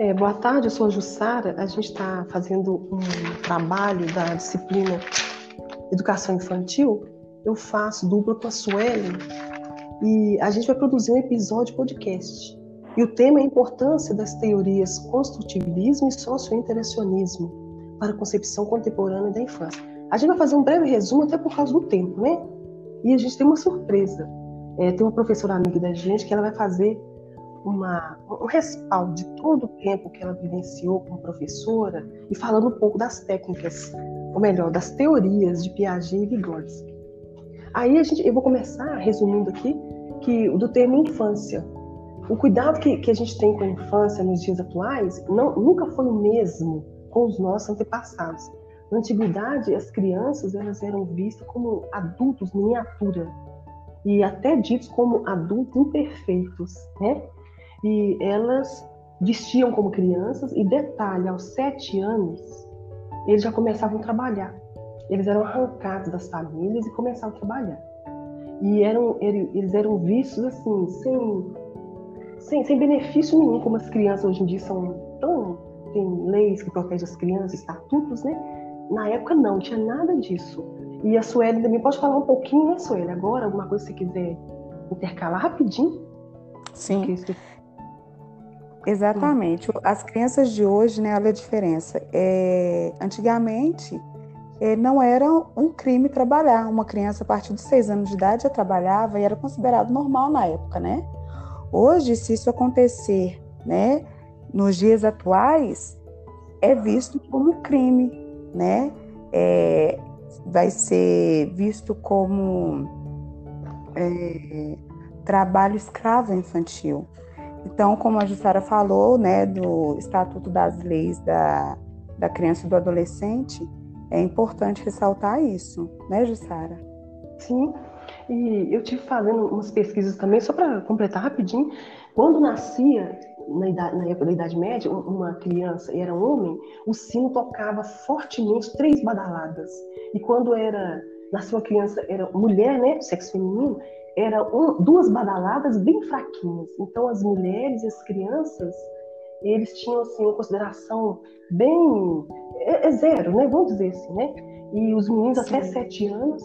É, boa tarde, eu sou a Jussara. A gente está fazendo um trabalho da disciplina Educação Infantil. Eu faço dupla com a Suelen e a gente vai produzir um episódio podcast. E o tema é a importância das teorias construtivismo e socio-interacionismo para a concepção contemporânea da infância. A gente vai fazer um breve resumo, até por causa do tempo, né? E a gente tem uma surpresa. É, tem uma professora amiga da gente que ela vai fazer uma, um respaldo de todo o tempo que ela vivenciou como professora e falando um pouco das técnicas, ou melhor, das teorias de Piaget e Vygotsky. Aí a gente, eu vou começar resumindo aqui que do termo infância. O cuidado que, que a gente tem com a infância nos dias atuais não, nunca foi o mesmo com os nossos antepassados. Na antiguidade, as crianças elas eram vistas como adultos miniatura e até ditos como adultos imperfeitos, né? E elas vestiam como crianças e detalhe, aos sete anos eles já começavam a trabalhar. Eles eram arrancados das famílias e começavam a trabalhar. E eram, eles eram vistos assim, sem, sem, sem benefício nenhum, como as crianças hoje em dia são tão. tem leis que protegem as crianças, estatutos, né? Na época não, tinha nada disso. E a Sueli também pode falar um pouquinho, né, Sueli? Agora, alguma coisa que você quiser intercalar rapidinho? Sim. Exatamente. As crianças de hoje, né, olha a diferença. É, antigamente, é, não era um crime trabalhar. Uma criança a partir de seis anos de idade já trabalhava e era considerado normal na época, né? Hoje, se isso acontecer, né, nos dias atuais, é visto como crime, né? É, vai ser visto como é, trabalho escravo infantil. Então, como a Jussara falou, né, do Estatuto das Leis da, da Criança e do Adolescente, é importante ressaltar isso, né, Jussara? Sim, e eu tive fazendo umas pesquisas também, só para completar rapidinho. Quando nascia, na, idade, na, época da Idade Média, uma criança e era um homem, o sino tocava fortemente três badaladas. E quando era nasceu uma criança, era mulher, né, sexo feminino, eram duas badaladas bem fraquinhas. Então as mulheres e as crianças, eles tinham assim uma consideração bem é, é zero, né? Vamos dizer assim, né? E os meninos Sim. até sete anos,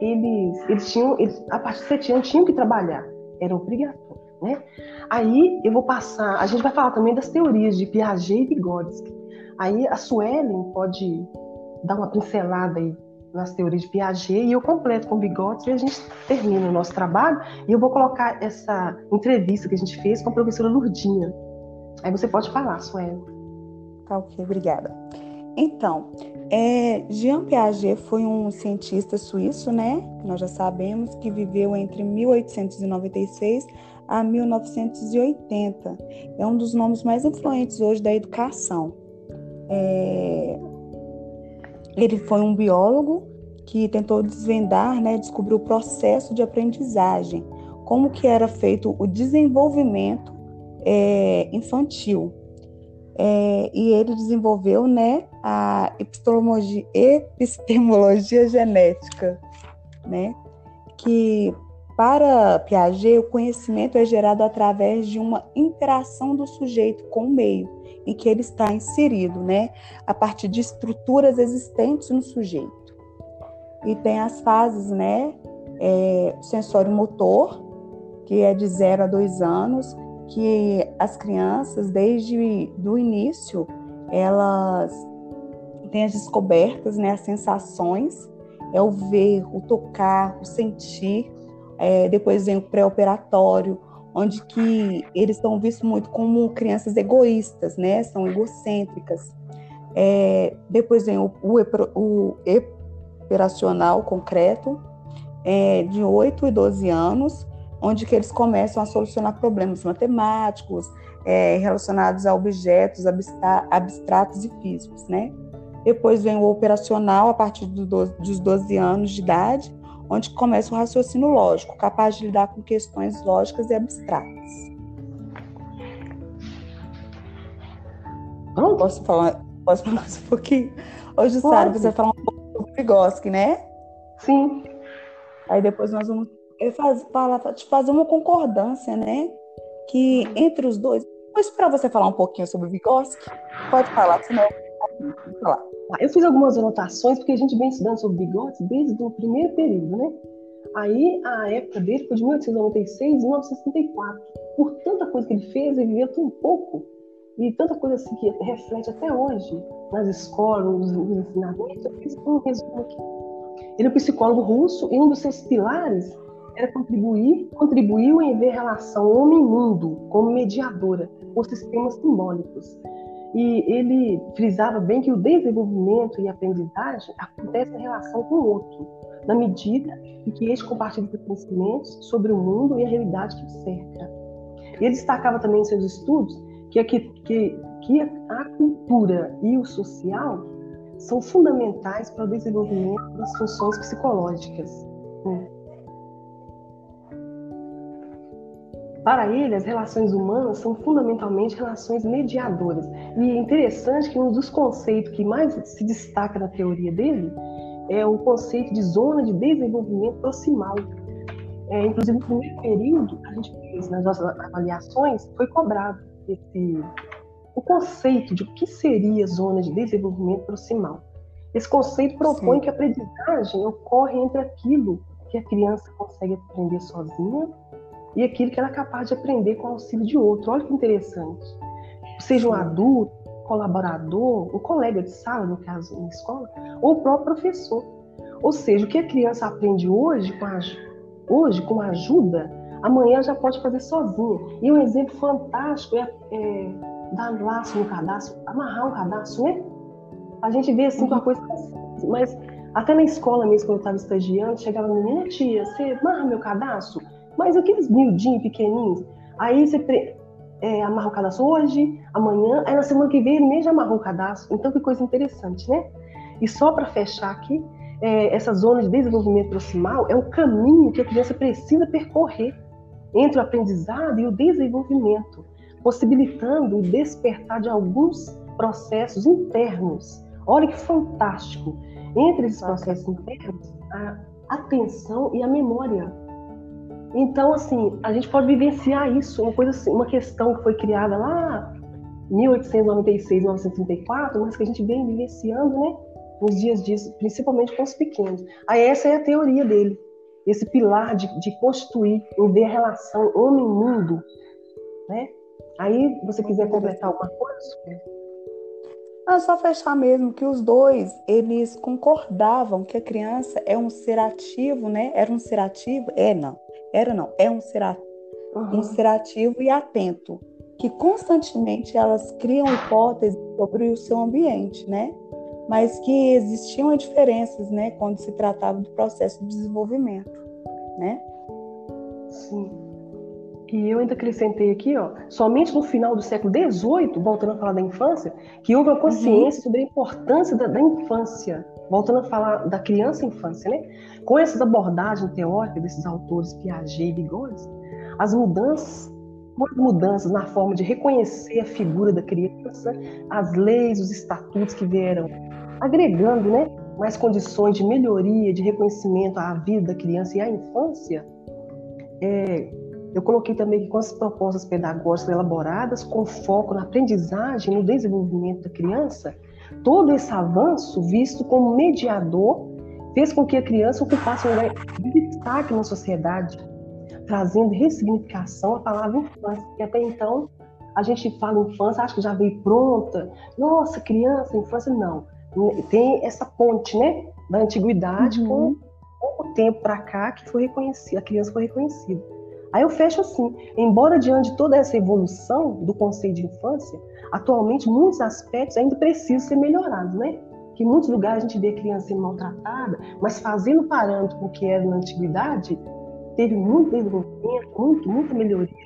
eles, eles tinham, eles, a partir de sete anos tinham que trabalhar, era obrigatório, né? Aí eu vou passar, a gente vai falar também das teorias de Piaget e Vygotsky. Aí a Suelen pode dar uma pincelada aí nas teorias de Piaget e eu completo com Vygotsky e a gente termina o nosso trabalho e eu vou colocar essa entrevista que a gente fez com a professora Lurdinha. Aí você pode falar, Suelen. Tá ok, obrigada. Então, é, Jean Piaget foi um cientista suíço, né? Nós já sabemos que viveu entre 1896 a 1980. É um dos nomes mais influentes hoje da educação. É, ele foi um biólogo que tentou desvendar, né, descobrir o processo de aprendizagem, como que era feito o desenvolvimento é, infantil. É, e ele desenvolveu né, a epistemologia, epistemologia genética, né, que para Piaget o conhecimento é gerado através de uma interação do sujeito com o meio em que ele está inserido, né, a partir de estruturas existentes no sujeito. E tem as fases, né, é, sensório motor, que é de 0 a 2 anos, que as crianças, desde do início, elas têm as descobertas, né, as sensações, é o ver, o tocar, o sentir. É, depois vem o pré-operatório, onde que eles são vistos muito como crianças egoístas, né, são egocêntricas. É, depois vem o, o, o operacional concreto, é, de 8 e 12 anos, onde que eles começam a solucionar problemas matemáticos é, relacionados a objetos abstratos e físicos, né? Depois vem o operacional a partir do dos 12 anos de idade, onde começa o raciocínio lógico, capaz de lidar com questões lógicas e abstratas. Posso falar, posso falar mais um pouquinho? Hoje, Sara, você vai falar um pouco sobre Vygotsky, né? Sim. Aí depois nós vamos eu faz, falar, fazer uma concordância, né? Que entre os dois vou esperar você falar um pouquinho sobre Vygotsky. Pode falar, senão eu vou falar. Ah, eu fiz algumas anotações, porque a gente vem estudando sobre Vygotsky desde o primeiro período, né? Aí, a época dele foi de 1896 a 1934. Por tanta coisa que ele fez, ele viveu tão pouco, e tanta coisa assim que reflete até hoje nas escolas, nos ensinamentos. Eu fiz um resumo aqui. Ele é um psicólogo russo e um dos seus pilares era contribuir, contribuiu em ver a relação homem-mundo como mediadora por sistemas simbólicos. E ele frisava bem que o desenvolvimento e a aprendizagem acontecem em relação com o outro, na medida em que este compartilha conhecimentos sobre o mundo e a realidade que o cerca. Ele destacava também em seus estudos que, que, que, que a cultura e o social são fundamentais para o desenvolvimento das funções psicológicas. Para ele, as relações humanas são fundamentalmente relações mediadoras. E é interessante que um dos conceitos que mais se destaca na teoria dele é o conceito de zona de desenvolvimento proximal. É, inclusive, no primeiro período, a gente fez nas nossas avaliações, foi cobrado esse, o conceito de o que seria zona de desenvolvimento proximal. Esse conceito propõe Sim. que a aprendizagem ocorre entre aquilo que a criança consegue aprender sozinha e aquilo que ela é capaz de aprender com o auxílio de outro. Olha que interessante. Seja um adulto, colaborador, o colega de sala, no caso, na escola, ou o próprio professor. Ou seja, o que a criança aprende hoje com a, hoje, com ajuda, amanhã já pode fazer sozinha. E um exemplo fantástico é, é dar um laço no cadastro, amarrar um cadastro, né? A gente vê assim uma coisa mas até na escola mesmo, quando eu estava estagiando, chegava a menina, tia, você amarra meu cadastro? Mas aqueles miudinhos, pequenininhos, aí você é, amarra o cadastro hoje, amanhã, aí na semana que vem ele mesmo amarrou o cadastro. Então, que coisa interessante, né? E só para fechar aqui, é, essa zona de desenvolvimento proximal é o caminho que a criança precisa percorrer entre o aprendizado e o desenvolvimento, possibilitando o despertar de alguns processos internos. Olha que fantástico! Entre esses processos internos, a atenção e a memória então, assim, a gente pode vivenciar isso, uma coisa assim, uma questão que foi criada lá em 1896, 1934, mas que a gente vem vivenciando, né, nos dias dias, principalmente com os pequenos. Aí essa é a teoria dele, esse pilar de, de constituir, em ver a relação homem-mundo, né? Aí, você quiser completar alguma coisa? É só fechar mesmo que os dois, eles concordavam que a criança é um ser ativo, né? Era um ser ativo? É, não era não, é um ser, uhum. um ser ativo e atento, que constantemente elas criam hipóteses sobre o seu ambiente, né? Mas que existiam diferenças, né, quando se tratava do processo de desenvolvimento, né? Sim. E eu ainda acrescentei aqui, ó, somente no final do século XVIII, voltando a falar da infância, que houve uma consciência uhum. sobre a importância da, da infância voltando a falar da criança e infância, né? Com essas abordagens teóricas desses autores Piaget e Vygotsky, as mudanças, as mudanças na forma de reconhecer a figura da criança, as leis, os estatutos que vieram agregando, né, mais condições de melhoria, de reconhecimento à vida da criança e à infância, é, eu coloquei também que com as propostas pedagógicas elaboradas com foco na aprendizagem no desenvolvimento da criança, todo esse avanço, visto como mediador, fez com que a criança ocupasse um lugar de destaque na sociedade, trazendo ressignificação à palavra infância, que até então a gente fala infância, acho que já veio pronta, nossa, criança, infância, não. Tem essa ponte, né, da antiguidade uhum. com pouco tempo para cá que foi reconhecida, a criança foi reconhecida. Aí eu fecho assim, embora diante de toda essa evolução do conceito de infância, atualmente muitos aspectos ainda precisam ser melhorados, né? Que em muitos lugares a gente vê a criança sendo maltratada, mas fazendo parâmetro com o que era na antiguidade, teve muito desenvolvimento, muito, muita melhoria.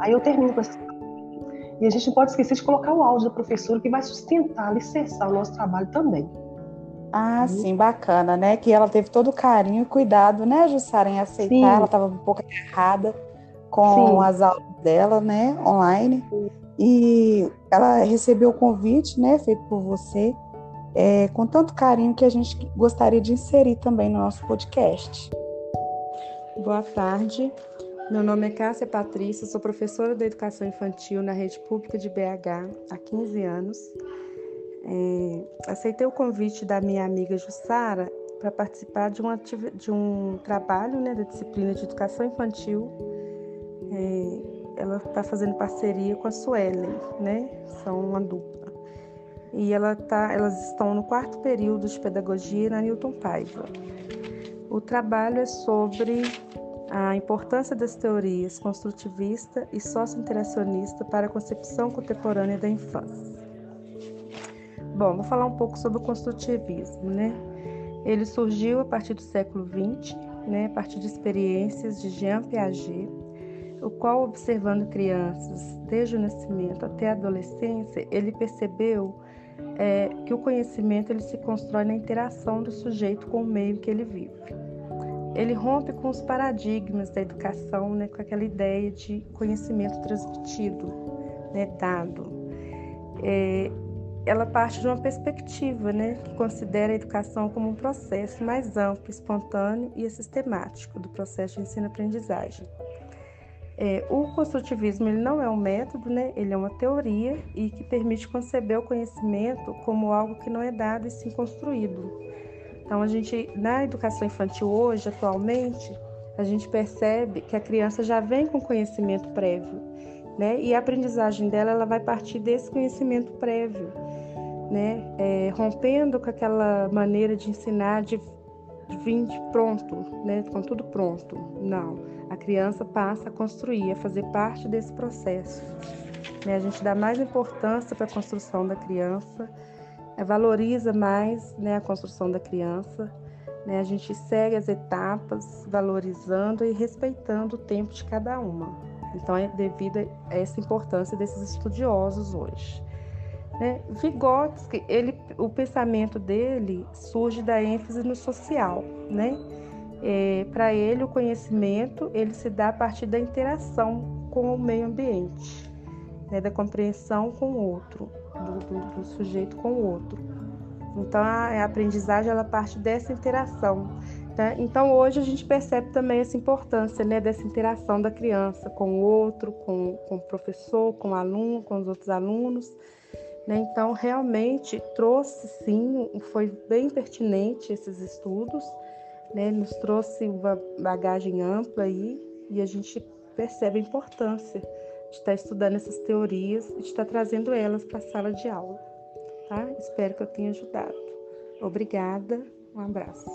Aí eu termino com essa e a gente não pode esquecer de colocar o áudio da professora que vai sustentar, alicerçar o nosso trabalho também. Ah, uhum. sim, bacana, né? Que ela teve todo o carinho e cuidado, né, Jussara, em aceitar. Sim. Ela estava um pouco errada com sim. as aulas dela, né, online. Sim. E ela recebeu o convite, né, feito por você, é, com tanto carinho que a gente gostaria de inserir também no nosso podcast. Boa tarde. Meu nome é Cássia Patrícia, sou professora de Educação Infantil na Rede Pública de BH há 15 anos. É, aceitei o convite da minha amiga Jussara para participar de um, de um trabalho né, da disciplina de Educação Infantil. É, ela está fazendo parceria com a Suelen, né? São uma dupla. E ela tá, elas estão no quarto período de Pedagogia na Newton Paiva. O trabalho é sobre a importância das teorias construtivista e socio-interacionista para a concepção contemporânea da infância. Bom, vou falar um pouco sobre o construtivismo, né? Ele surgiu a partir do século XX, né, a partir de experiências de Jean Piaget, o qual, observando crianças desde o nascimento até a adolescência, ele percebeu é, que o conhecimento ele se constrói na interação do sujeito com o meio que ele vive ele rompe com os paradigmas da educação, né, com aquela ideia de conhecimento transmitido, né, dado. É, ela parte de uma perspectiva né, que considera a educação como um processo mais amplo, espontâneo e sistemático do processo de ensino-aprendizagem. É, o construtivismo ele não é um método, né, ele é uma teoria e que permite conceber o conhecimento como algo que não é dado e sim construído então, a gente, na educação infantil hoje, atualmente, a gente percebe que a criança já vem com conhecimento prévio, né? E a aprendizagem dela, ela vai partir desse conhecimento prévio, né? É, rompendo com aquela maneira de ensinar de, de vir de pronto, né? Com tudo pronto. Não. A criança passa a construir, a fazer parte desse processo. Né? A gente dá mais importância para a construção da criança é, valoriza mais né, a construção da criança. Né? A gente segue as etapas, valorizando e respeitando o tempo de cada uma. Então, é devido a essa importância desses estudiosos hoje. Né? Vygotsky, ele, o pensamento dele surge da ênfase no social, né? É, Para ele, o conhecimento ele se dá a partir da interação com o meio ambiente, né? da compreensão com o outro do, do, do sujeito com o outro. Então a, a aprendizagem ela parte dessa interação. Tá? Então hoje a gente percebe também essa importância né, dessa interação da criança com o outro, com, com o professor, com o aluno, com os outros alunos. Né? Então realmente trouxe sim, foi bem pertinente esses estudos, né? nos trouxe uma bagagem ampla aí e a gente percebe a importância de estar estudando essas teorias e de estar trazendo elas para a sala de aula. Tá? Espero que eu tenha ajudado. Obrigada, um abraço.